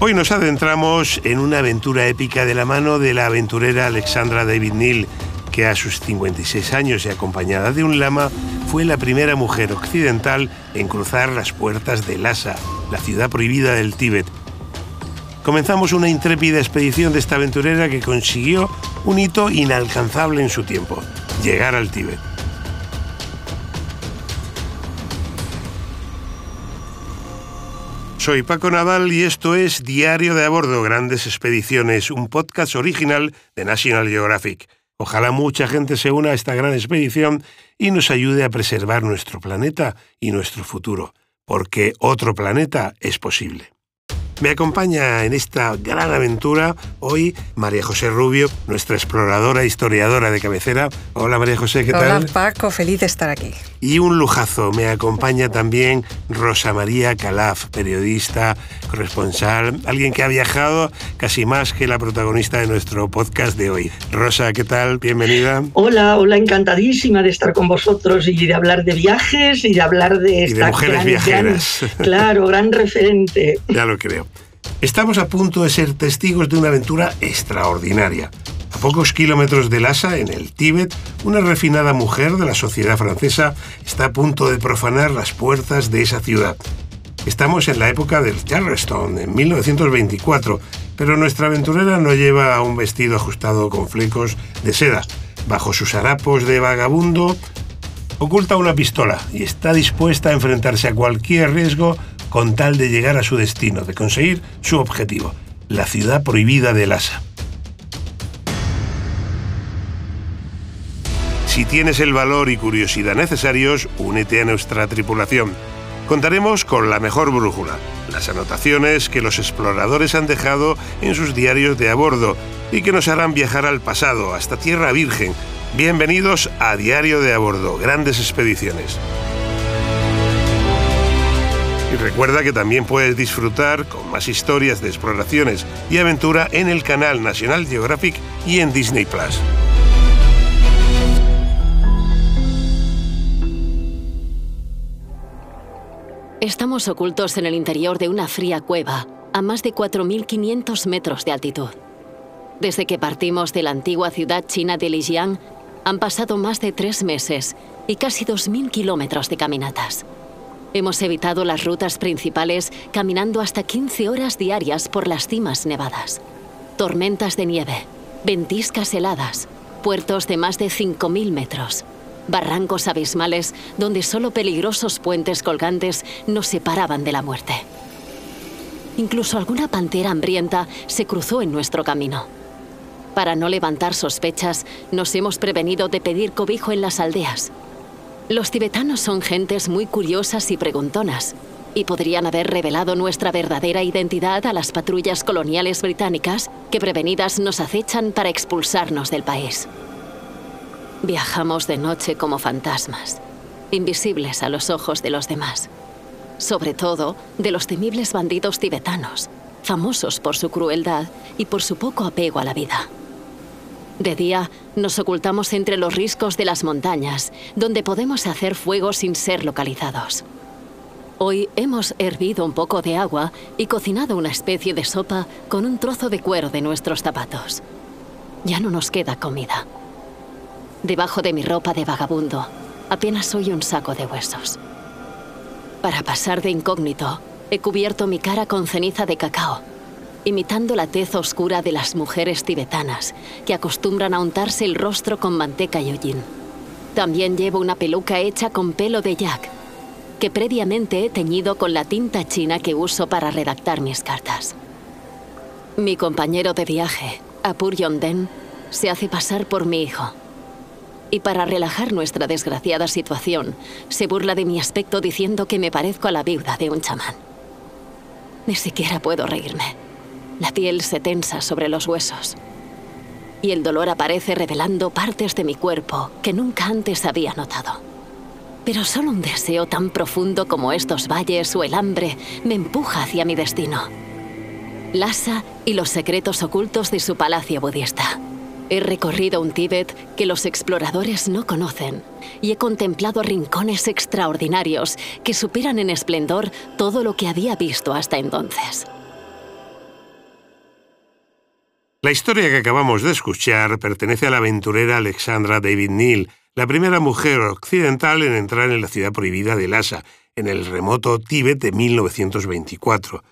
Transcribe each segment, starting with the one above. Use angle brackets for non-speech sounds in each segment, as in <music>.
Hoy nos adentramos en una aventura épica de la mano de la aventurera Alexandra David Neal, que a sus 56 años y acompañada de un lama fue la primera mujer occidental en cruzar las puertas de Lhasa, la ciudad prohibida del Tíbet. Comenzamos una intrépida expedición de esta aventurera que consiguió un hito inalcanzable en su tiempo, llegar al Tíbet. Soy Paco Nadal y esto es Diario de a bordo, Grandes Expediciones, un podcast original de National Geographic. Ojalá mucha gente se una a esta gran expedición y nos ayude a preservar nuestro planeta y nuestro futuro, porque otro planeta es posible. Me acompaña en esta gran aventura hoy María José Rubio, nuestra exploradora e historiadora de cabecera. Hola María José, ¿qué tal? Hola Paco, feliz de estar aquí. Y un lujazo, me acompaña también Rosa María Calaf, periodista, corresponsal, alguien que ha viajado casi más que la protagonista de nuestro podcast de hoy. Rosa, ¿qué tal? Bienvenida. Hola, hola, encantadísima de estar con vosotros y de hablar de viajes y de hablar de esta y de mujeres viajeras. claro, gran referente. <laughs> Ya lo creo. Estamos a punto de ser testigos de una aventura extraordinaria. A pocos kilómetros de Lhasa, en el Tíbet, una refinada mujer de la sociedad francesa está a punto de profanar las puertas de esa ciudad. Estamos en la época del Charleston, en 1924, pero nuestra aventurera no lleva un vestido ajustado con flecos de seda. Bajo sus harapos de vagabundo, oculta una pistola y está dispuesta a enfrentarse a cualquier riesgo con tal de llegar a su destino, de conseguir su objetivo, la ciudad prohibida de Lhasa. Si tienes el valor y curiosidad necesarios, únete a nuestra tripulación. Contaremos con la mejor brújula, las anotaciones que los exploradores han dejado en sus diarios de a bordo y que nos harán viajar al pasado, hasta Tierra Virgen. Bienvenidos a Diario de a bordo, grandes expediciones. Y recuerda que también puedes disfrutar con más historias de exploraciones y aventura en el canal National Geographic y en Disney Plus. Estamos ocultos en el interior de una fría cueva a más de 4.500 metros de altitud. Desde que partimos de la antigua ciudad china de Lijiang, han pasado más de tres meses y casi 2.000 kilómetros de caminatas. Hemos evitado las rutas principales caminando hasta 15 horas diarias por las cimas nevadas. Tormentas de nieve, ventiscas heladas, puertos de más de 5.000 metros, barrancos abismales donde solo peligrosos puentes colgantes nos separaban de la muerte. Incluso alguna pantera hambrienta se cruzó en nuestro camino. Para no levantar sospechas, nos hemos prevenido de pedir cobijo en las aldeas, los tibetanos son gentes muy curiosas y preguntonas, y podrían haber revelado nuestra verdadera identidad a las patrullas coloniales británicas que prevenidas nos acechan para expulsarnos del país. Viajamos de noche como fantasmas, invisibles a los ojos de los demás, sobre todo de los temibles bandidos tibetanos, famosos por su crueldad y por su poco apego a la vida. De día, nos ocultamos entre los riscos de las montañas, donde podemos hacer fuego sin ser localizados. Hoy hemos hervido un poco de agua y cocinado una especie de sopa con un trozo de cuero de nuestros zapatos. Ya no nos queda comida. Debajo de mi ropa de vagabundo, apenas soy un saco de huesos. Para pasar de incógnito, he cubierto mi cara con ceniza de cacao imitando la tez oscura de las mujeres tibetanas, que acostumbran a untarse el rostro con manteca y hollín. También llevo una peluca hecha con pelo de yak, que previamente he teñido con la tinta china que uso para redactar mis cartas. Mi compañero de viaje, Apur Yonden, se hace pasar por mi hijo. Y para relajar nuestra desgraciada situación, se burla de mi aspecto diciendo que me parezco a la viuda de un chamán. Ni siquiera puedo reírme. La piel se tensa sobre los huesos. Y el dolor aparece revelando partes de mi cuerpo que nunca antes había notado. Pero solo un deseo tan profundo como estos valles o el hambre me empuja hacia mi destino. Lhasa y los secretos ocultos de su palacio budista. He recorrido un Tíbet que los exploradores no conocen y he contemplado rincones extraordinarios que superan en esplendor todo lo que había visto hasta entonces. La historia que acabamos de escuchar pertenece a la aventurera Alexandra David Neal, la primera mujer occidental en entrar en la ciudad prohibida de Lhasa, en el remoto Tíbet de 1924.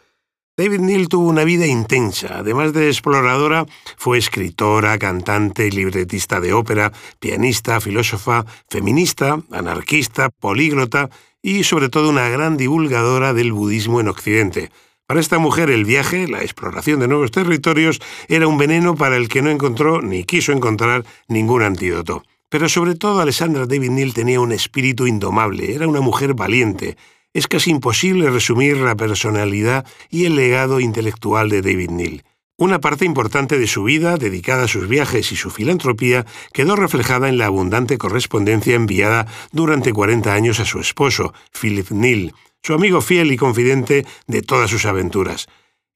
David Neal tuvo una vida intensa. Además de exploradora, fue escritora, cantante, libretista de ópera, pianista, filósofa, feminista, anarquista, políglota y sobre todo una gran divulgadora del budismo en Occidente. Para esta mujer el viaje, la exploración de nuevos territorios, era un veneno para el que no encontró ni quiso encontrar ningún antídoto. Pero sobre todo Alessandra David Neal tenía un espíritu indomable, era una mujer valiente. Es casi imposible resumir la personalidad y el legado intelectual de David Neal. Una parte importante de su vida, dedicada a sus viajes y su filantropía, quedó reflejada en la abundante correspondencia enviada durante 40 años a su esposo, Philip Neal, su amigo fiel y confidente de todas sus aventuras.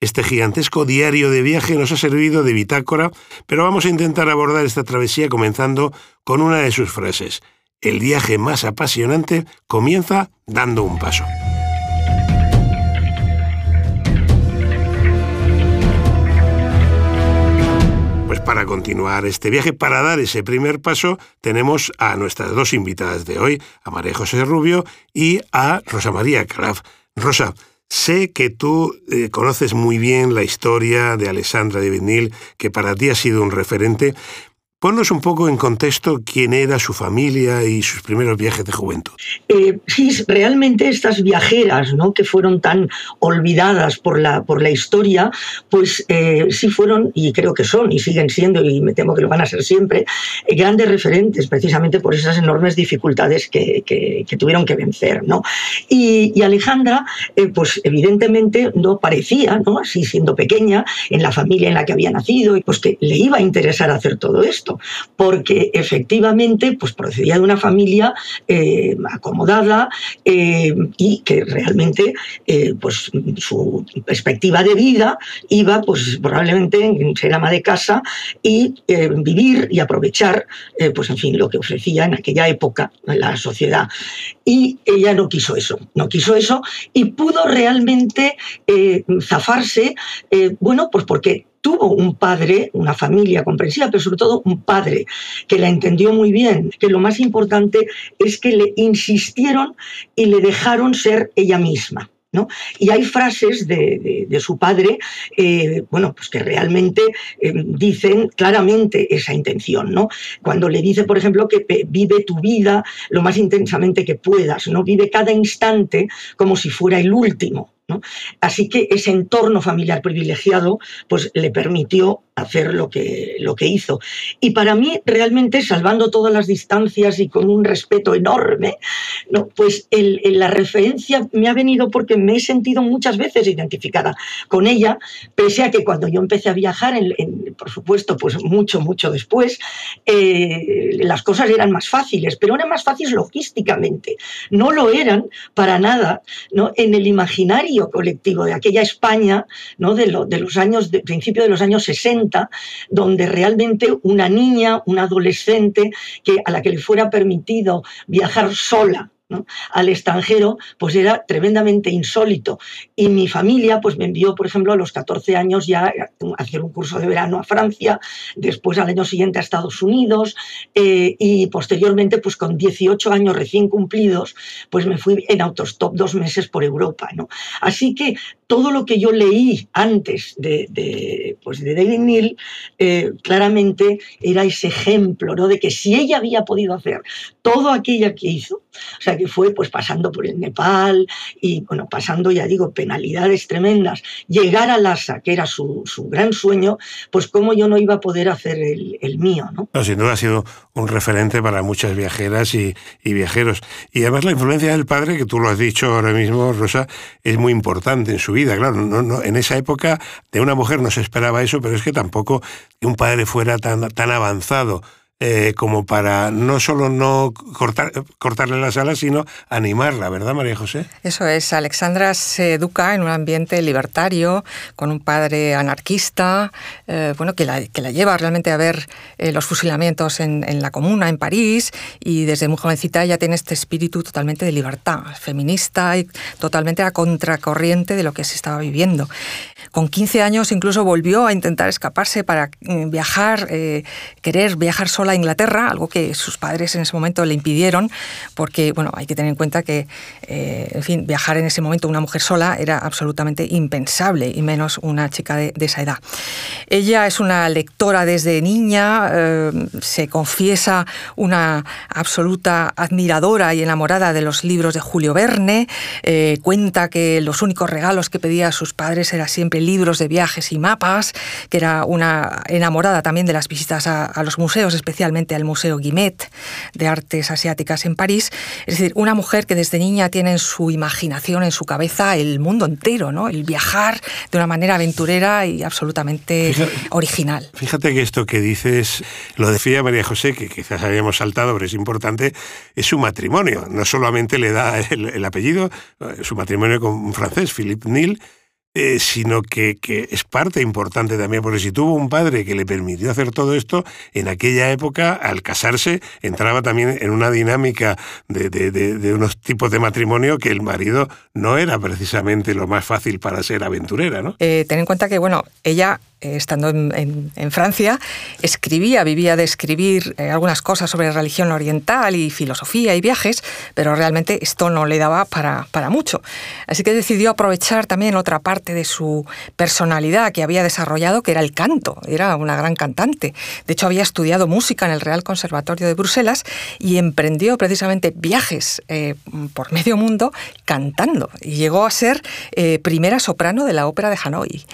Este gigantesco diario de viaje nos ha servido de bitácora, pero vamos a intentar abordar esta travesía comenzando con una de sus frases. El viaje más apasionante comienza dando un paso. Para continuar este viaje, para dar ese primer paso, tenemos a nuestras dos invitadas de hoy, a María José Rubio y a Rosa María Calaf. Rosa, sé que tú eh, conoces muy bien la historia de Alessandra de Vinil, que para ti ha sido un referente, Ponnos un poco en contexto quién era su familia y sus primeros viajes de juventud. Eh, sí, realmente estas viajeras, ¿no? que fueron tan olvidadas por la, por la historia, pues eh, sí fueron, y creo que son, y siguen siendo, y me temo que lo van a ser siempre, eh, grandes referentes, precisamente por esas enormes dificultades que, tuvieron que vencer. ¿no? Y, Alejandra, pues evidentemente no parecía, ¿no? así siendo pequeña, en la familia en la que había nacido, y pues que le iba a interesar hacer todo esto porque efectivamente pues, procedía de una familia eh, acomodada eh, y que realmente eh, pues, su perspectiva de vida iba pues, probablemente en ser ama de casa y vivir y aprovechar pues, en fin, lo que ofrecía en aquella época la sociedad. Y ella no quiso eso, no quiso eso y pudo realmente zafarse, bueno, pues porque tuvo un padre, una familia comprensiva, pero sobre todo un padre que la entendió muy bien, que lo más importante es que le insistieron y le dejaron ser ella misma. ¿No? Y hay frases de, su padre, eh, bueno, pues que realmente eh, dicen claramente esa intención, ¿no? Cuando le dice, por ejemplo, que vive tu vida lo más intensamente que puedas, ¿no? Vive cada instante como si fuera el último, Así que ese entorno familiar privilegiado pues, le permitió hacer lo que, lo que hizo. Y para mí, realmente, salvando todas las distancias y con un respeto enorme, ¿no? pues la referencia me ha venido porque me he sentido muchas veces identificada con ella, pese a que cuando yo empecé a viajar, por supuesto, pues mucho, mucho después, eh, las cosas eran más fáciles, pero eran más fáciles logísticamente. No lo eran para nada ¿no? en el imaginario colectivo de aquella España ¿no? de, los años, de principio de los años 60 donde realmente una niña, una adolescente, que, a la que le fuera permitido viajar sola al extranjero, pues era tremendamente insólito. Y mi familia pues me envió, por ejemplo, a los 14 años ya a hacer un curso de verano a Francia, después al año siguiente a Estados Unidos eh, y posteriormente pues con 18 años recién cumplidos pues me fui en autostop dos meses por Europa. ¿no? Así que todo lo que yo leí antes de, de, pues de David Neal eh, claramente era ese ejemplo ¿no? de que si ella había podido hacer todo aquello que hizo, o sea, que fue pues pasando por el Nepal y, bueno, pasando, ya digo, penalidades tremendas, llegar a Lhasa, que era su, gran sueño, pues cómo yo no iba a poder hacer el, mío, ¿no? Sin duda ha sido un referente para muchas viajeras y, viajeros. Y además la influencia del padre, que tú lo has dicho ahora mismo, Rosa, es muy importante en su vida. Claro, no, no, en esa época de una mujer no se esperaba eso, pero es que tampoco un padre fuera tan, tan avanzado eh, como para no solo no cortar, cortarle las alas, sino animarla, ¿verdad, María José? Eso es. Alexandra se educa en un ambiente libertario, con un padre anarquista, eh, bueno, que la, que la, lleva realmente a ver eh, los fusilamientos en, en, la comuna, en París, y desde muy jovencita ya tiene este espíritu totalmente de libertad, feminista y totalmente a contracorriente de lo que se estaba viviendo. Con 15 años incluso volvió a intentar escaparse para mm, viajar, eh, querer viajar sola a Inglaterra, algo que sus padres en ese momento le impidieron, porque bueno, hay que tener en cuenta que, eh, en fin, viajar en ese momento una mujer sola era absolutamente impensable, y menos una chica de, esa edad. Ella es una lectora desde niña, eh, se confiesa una absoluta admiradora y enamorada de los libros de Julio Verne, cuenta que los únicos regalos que pedía a sus padres era siempre libros de viajes y mapas, que era una enamorada también de las visitas a, los museos, especialmente al Museo Guimet de Artes Asiáticas en París. Es decir, una mujer que desde niña tiene en su imaginación, en su cabeza, el mundo entero, ¿no? el viajar de una manera aventurera y absolutamente original. Fíjate que esto que dices, lo decía María José, que quizás habíamos saltado, pero es importante, es su matrimonio. No solamente le da el, el apellido, eh, su matrimonio con un francés, Philippe Nil, eh, sino que, es parte importante también, porque si tuvo un padre que le permitió hacer todo esto, en aquella época, al casarse, entraba también en una dinámica de, unos tipos de matrimonio que el marido no era precisamente lo más fácil para ser aventurera, ¿no? Eh, ten en cuenta que, bueno, ella eh, estando en, Francia, escribía, vivía de escribir eh, algunas cosas sobre religión oriental y filosofía y viajes, pero realmente esto no le daba para, mucho. Así que decidió aprovechar también otra parte de su personalidad que había desarrollado, que era el canto. Era una gran cantante. De hecho, había estudiado música en el Real Conservatorio de Bruselas y emprendió precisamente viajes eh, por medio mundo cantando. Y llegó a ser primera soprano de la ópera de Hanoi.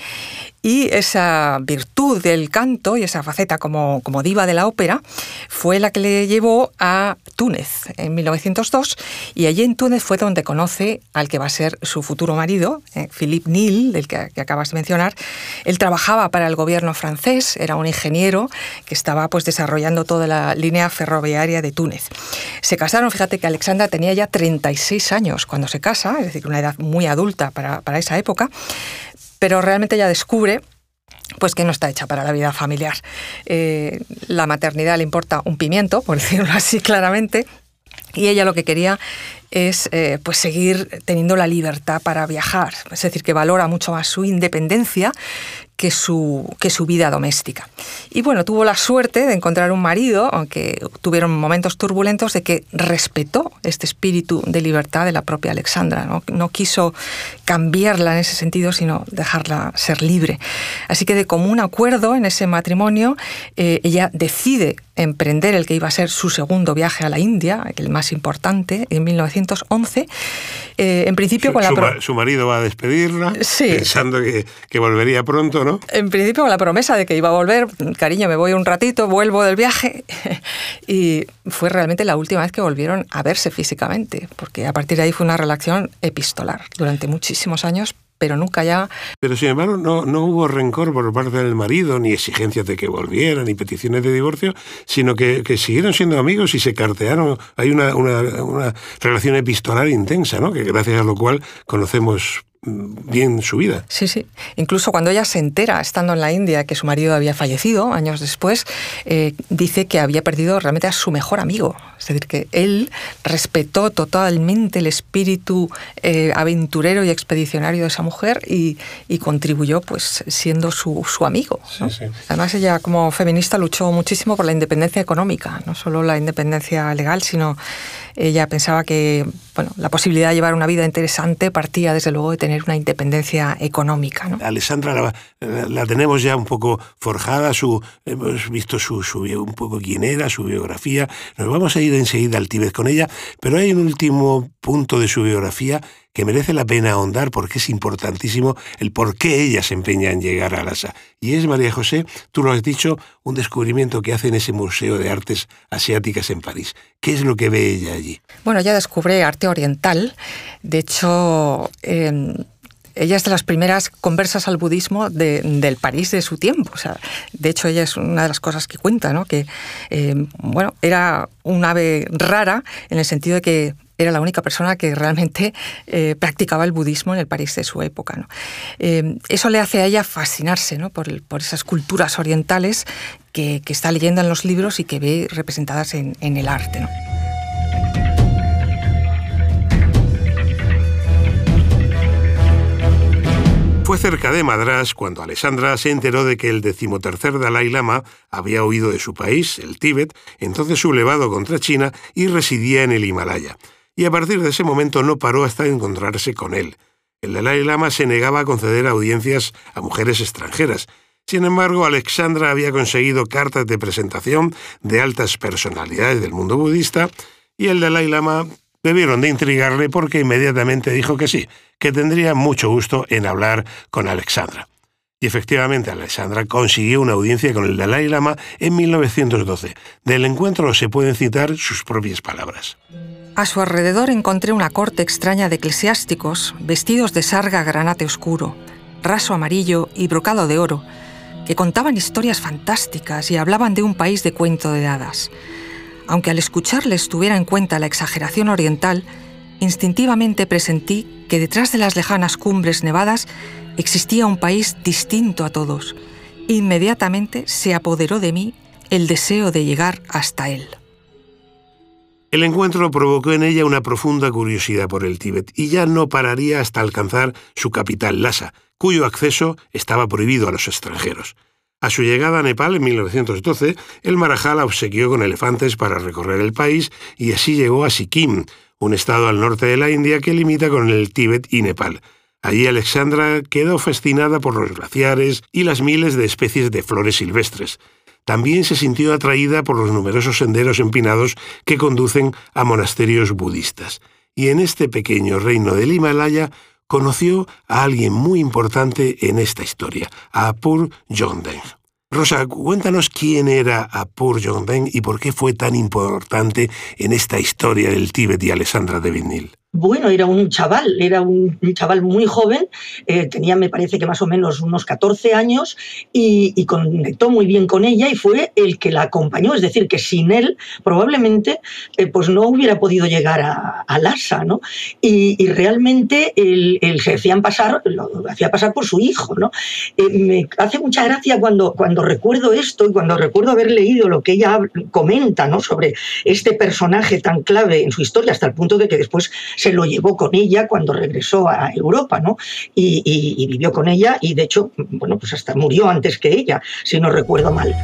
Y esa virtud del canto y esa faceta como, como diva de la ópera fue la que le llevó a Túnez en 1902 y allí en Túnez fue donde conoce al que va a ser su futuro marido, eh, Philippe Nil, del que, acabas de mencionar. Él trabajaba para el gobierno francés, era un ingeniero que estaba pues desarrollando toda la línea ferroviaria de Túnez. Se casaron, fíjate que Alexandra tenía ya 36 años cuando se casa, es decir, una edad muy adulta para, para esa época, pero realmente ella descubre pues que no está hecha para la vida familiar. Eh, la maternidad le importa un pimiento, por <laughs> decirlo así claramente, y ella lo que quería es eh, pues seguir teniendo la libertad para viajar, es decir, que valora mucho más su independencia que su, que su vida doméstica. Y bueno, tuvo la suerte de encontrar un marido, aunque tuvieron momentos turbulentos, de que respetó este espíritu de libertad de la propia Alexandra. No, no quiso cambiarla en ese sentido, sino dejarla ser libre. Así que de común acuerdo en ese matrimonio, eh, ella decide emprender el que iba a ser su segundo viaje a la India, el más importante, en 1911. Eh, en principio su, con la... Su, marido va a despedirla, pensando que, que volvería pronto, ¿no? En principio con la promesa de que iba a volver, cariño, me voy un ratito, vuelvo del viaje. <laughs> y fue realmente la última vez que volvieron a verse físicamente, porque a partir de ahí fue una relación epistolar durante muchísimos años, pero nunca ya... Pero sin embargo no, no hubo rencor por parte del marido, ni exigencias de que volvieran, ni peticiones de divorcio, sino que, que siguieron siendo amigos y se cartearon. Hay una, una, una relación epistolar intensa, ¿no? que gracias a lo cual conocemos bien su vida. Sí, sí. Incluso cuando ella se entera, estando en la India, que su marido había fallecido años después, eh, dice que había perdido realmente a su mejor amigo. Es decir, que él respetó totalmente el espíritu eh, aventurero y expedicionario de esa mujer y, contribuyó pues siendo su, amigo. Además, ella como feminista luchó muchísimo por la independencia económica, no solo la independencia legal, sino ella pensaba que bueno, la posibilidad de llevar una vida interesante partía desde luego de tener una independencia económica. ¿no? Alessandra la, tenemos ya un poco forjada, su, hemos visto su, su, un poco quién era, su biografía. Nos vamos a ir enseguida al Tíbet con ella, pero hay un último punto de su biografía que merece la pena ahondar porque es importantísimo el por qué ella se empeña en llegar a Lhasa. Y es, María José, tú lo has dicho, un descubrimiento que hace en ese Museo de Artes Asiáticas en París. ¿Qué es lo que ve ella allí? Bueno, ella descubre arte oriental. De hecho, ella es de las primeras conversas al budismo del París de su tiempo. De hecho, ella es una de las cosas que cuenta, ¿no? que eh, bueno, era un ave rara en el sentido de que era la única persona que realmente eh, practicaba el budismo en el París de su época. Eh, eso le hace a ella fascinarse por, esas culturas orientales que, está leyendo en los libros y que ve representadas en, en el arte. Cerca de Madras cuando Alessandra se enteró de que el decimotercer Dalai Lama había huido de su país, el Tíbet, entonces sublevado contra China, y residía en el Himalaya. Y a partir de ese momento no paró hasta encontrarse con él. El Dalai Lama se negaba a conceder audiencias a mujeres extranjeras. Sin embargo, Alexandra había conseguido cartas de presentación de altas personalidades del mundo budista y el Dalai Lama debieron de intrigarle porque inmediatamente dijo que sí, que tendría mucho gusto en hablar con Alexandra. Y efectivamente, Alexandra consiguió una audiencia con el Dalai Lama en 1912. Del encuentro se pueden citar sus propias palabras. A su alrededor encontré una corte extraña de eclesiásticos vestidos de sarga granate oscuro, raso amarillo y brocado de oro, que contaban historias fantásticas y hablaban de un país de cuento de hadas. Aunque al escucharles tuviera en cuenta la exageración oriental, instintivamente presentí que detrás de las lejanas cumbres nevadas existía un país distinto a todos. Inmediatamente se apoderó de mí el deseo de llegar hasta él. El encuentro provocó en ella una profunda curiosidad por el Tíbet y ya no pararía hasta alcanzar su capital, Lhasa, cuyo acceso estaba prohibido a los extranjeros. A su llegada a Nepal en 1912, el Marajá la obsequió con elefantes para recorrer el país y así llegó a Sikkim, un estado al norte de la India que limita con el Tíbet y Nepal. Allí Alexandra quedó fascinada por los glaciares y las miles de especies de flores silvestres. También se sintió atraída por los numerosos senderos empinados que conducen a monasterios budistas. Y en este pequeño reino del Himalaya conoció a alguien muy importante en esta historia, a Apur Jongden. Rosa, cuéntanos quién era Apur Jongden y por qué fue tan importante en esta historia del Tíbet y Alessandra de Vinil bueno, era un chaval, era un, chaval muy joven, eh, tenía me parece que más o menos unos 14 años y, conectó muy bien con ella y fue el que la acompañó, es decir, que sin él probablemente eh, pues no hubiera podido llegar a, a Lhasa, ¿no? Y, realmente él, se hacían pasar, lo, hacía pasar por su hijo, ¿no? Eh, me hace mucha gracia cuando, cuando recuerdo esto y cuando recuerdo haber leído lo que ella comenta, ¿no? Sobre este personaje tan clave en su historia hasta el punto de que después se lo llevó con ella cuando regresó a Europa, ¿no? Y, vivió con ella y de hecho, bueno, pues hasta murió antes que ella, si no recuerdo mal.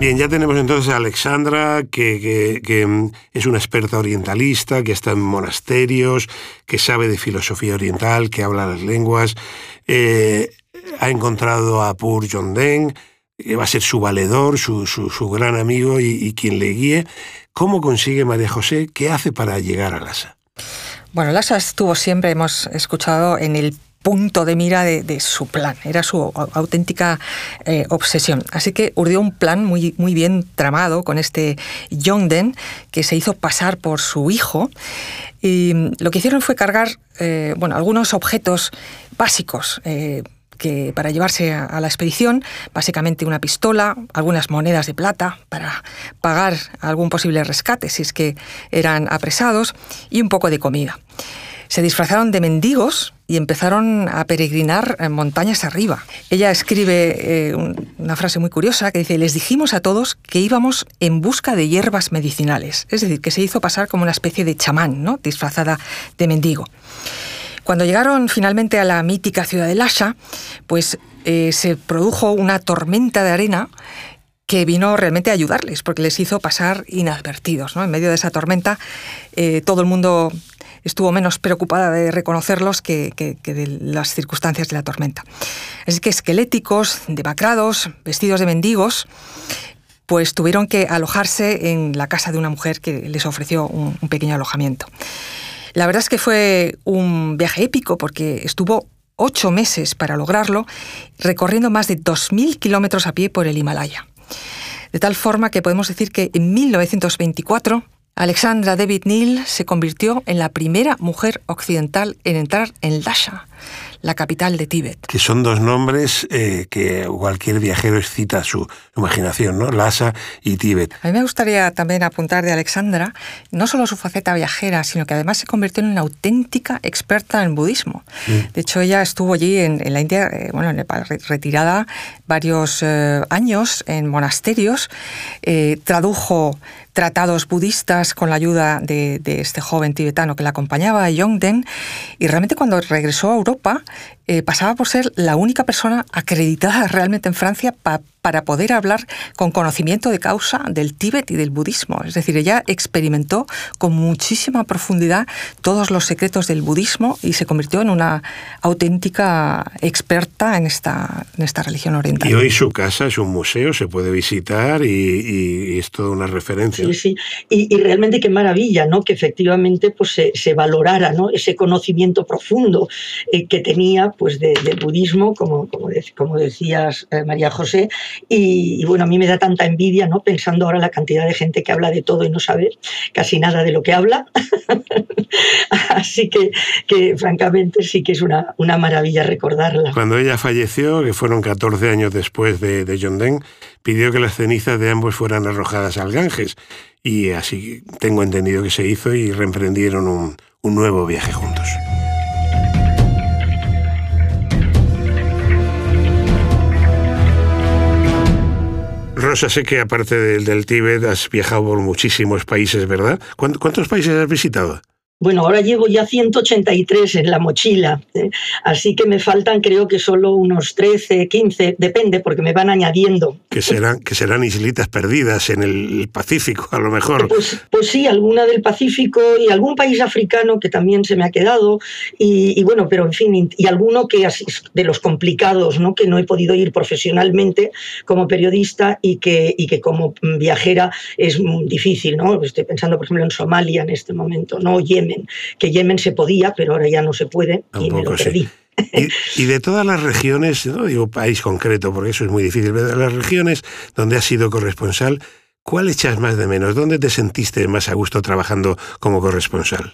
Bien, ya tenemos entonces a Alexandra, que, es una experta orientalista, que está en monasterios, que sabe de filosofía oriental, que habla las lenguas. Eh, ha encontrado a Pur Deng que va a ser su valedor, su, gran amigo y, quien le guíe. ¿Cómo consigue María José? ¿Qué hace para llegar a Lhasa? Bueno, Lhasa estuvo siempre, hemos escuchado, en el punto de mira de, su plan, era su auténtica eh, obsesión. Así que urdió un plan muy, muy bien tramado con este Yongden, que se hizo pasar por su hijo. Y lo que hicieron fue cargar eh, bueno, algunos objetos básicos. Eh, que para llevarse a, la expedición, básicamente una pistola, algunas monedas de plata para pagar algún posible rescate si es que eran apresados y un poco de comida. Se disfrazaron de mendigos y empezaron a peregrinar montañas arriba. Ella escribe eh, una frase muy curiosa que dice, les dijimos a todos que íbamos en busca de hierbas medicinales, es decir, que se hizo pasar como una especie de chamán, ¿no? disfrazada de mendigo. Cuando llegaron finalmente a la mítica ciudad de Lasha, pues eh, se produjo una tormenta de arena que vino realmente a ayudarles, porque les hizo pasar inadvertidos. En medio de esa tormenta, eh, todo el mundo estuvo menos preocupada de reconocerlos que, de las circunstancias de la tormenta. Así que esqueléticos, demacrados, vestidos de mendigos, pues tuvieron que alojarse en la casa de una mujer que les ofreció un pequeño alojamiento. La verdad es que fue un viaje épico porque estuvo ocho meses para lograrlo, recorriendo más de 2.000 kilómetros a pie por el Himalaya. De tal forma que podemos decir que en 1924 Alexandra David Neal se convirtió en la primera mujer occidental en entrar en Lhasa, la capital de Tíbet. Que son dos nombres eh, que cualquier viajero excita su imaginación, ¿no? Lhasa y Tíbet. A mí me gustaría también apuntar de Alexandra no solo su faceta viajera, sino que además se convirtió en una auténtica experta en budismo. De hecho, ella estuvo allí en, la India, eh, bueno, en Nepal, retirada varios eh, años en monasterios, tradujo tratados budistas con la ayuda de, este joven tibetano que la acompañaba, Yongden, y realmente cuando regresó a Europa eh, pasaba por ser la única persona acreditada realmente en Francia para poder hablar con conocimiento de causa del Tíbet y del budismo. Es decir, ella experimentó con muchísima profundidad todos los secretos del budismo y se convirtió en una auténtica experta en esta, en esta religión oriental. Y hoy su casa es un museo, se puede visitar y, es toda una referencia. Sí, sí. Y, realmente qué maravilla, ¿no? Que efectivamente pues, se, valorara ¿no? ese conocimiento profundo eh, que tenía pues, del budismo, como, como, como decías, eh, María José, y, bueno, a mí me da tanta envidia, ¿no? Pensando ahora la cantidad de gente que habla de todo y no sabe casi nada de lo que habla. <laughs> Así que, que, francamente, sí que es una, una maravilla recordarla. Cuando ella falleció, que fueron 14 años después de, de John Deng, pidió que las cenizas de ambos fueran arrojadas al Ganges. Y así tengo entendido que se hizo y reemprendieron un, un nuevo viaje juntos. Rosa, sé que aparte del, del Tíbet has viajado por muchísimos países, ¿verdad? ¿Cuántos países has visitado? Bueno, ahora llevo ya 183 en la mochila, ¿eh? así que me faltan creo que solo unos 13, 15, depende, porque me van añadiendo. Que serán, que serán islitas perdidas en el Pacífico, a lo mejor. Pues, pues sí, alguna del Pacífico y algún país africano que también se me ha quedado, y, bueno, pero en fin, y alguno que de los complicados, ¿no? que no he podido ir profesionalmente como periodista y que, y que como viajera es difícil, ¿no? Estoy pensando, por ejemplo, en Somalia en este momento, ¿no? Yemen que Yemen se podía, pero ahora ya no se puede y me lo perdí. Y, de todas las regiones, no digo país concreto porque eso es muy difícil, pero de las regiones donde has sido corresponsal, ¿cuál echas más de menos? ¿Dónde te sentiste más a gusto trabajando como corresponsal?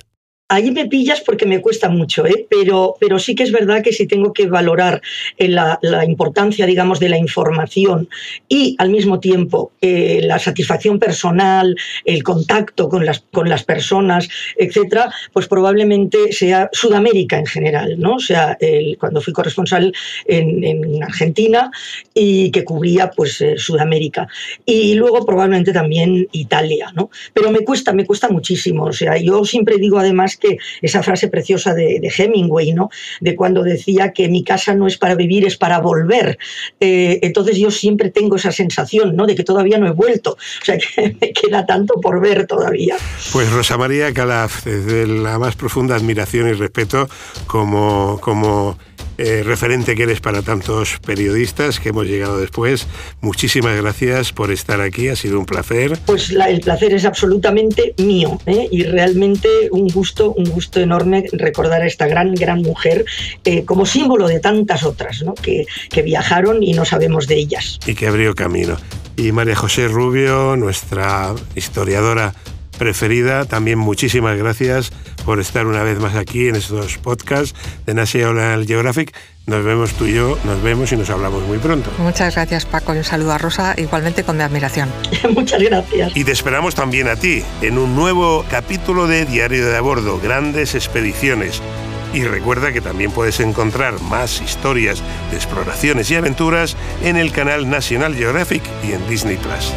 Ahí me pillas porque me cuesta mucho, ¿eh? pero, pero sí que es verdad que si tengo que valorar eh, la, importancia, digamos, de la información y al mismo tiempo eh, la satisfacción personal, el contacto con las, con las personas, etcétera, pues probablemente sea Sudamérica en general, ¿no? O sea, cuando fui corresponsal en, en, Argentina y que cubría pues Sudamérica. Y luego probablemente también Italia, ¿no? Pero me cuesta, me cuesta muchísimo. O sea, yo siempre digo además que esa frase preciosa de, Hemingway, ¿no? De cuando decía que mi casa no es para vivir, es para volver. Eh, entonces yo siempre tengo esa sensación, ¿no? De que todavía no he vuelto. O sea, <laughs> que me queda tanto por ver todavía. Pues Rosa María Calaf, desde la más profunda admiración y respeto como, como eh, referente que eres para tantos periodistas que hemos llegado después. Muchísimas gracias por estar aquí, ha sido un placer. Pues el placer es absolutamente mío ¿eh? y realmente un gusto, un gusto enorme recordar a esta gran, gran mujer eh, como símbolo de tantas otras ¿no? que, que viajaron y no sabemos de ellas. Y que abrió camino. Y María José Rubio, nuestra historiadora preferida. También muchísimas gracias por estar una vez más aquí en estos podcasts de National Geographic. Nos vemos tú y yo, nos vemos y nos hablamos muy pronto. Muchas gracias Paco y un saludo a Rosa, igualmente con mi admiración. <laughs> Muchas gracias. Y te esperamos también a ti en un nuevo capítulo de Diario de a Bordo, Grandes Expediciones. Y recuerda que también puedes encontrar más historias de exploraciones y aventuras en el canal National Geographic y en Disney Plus.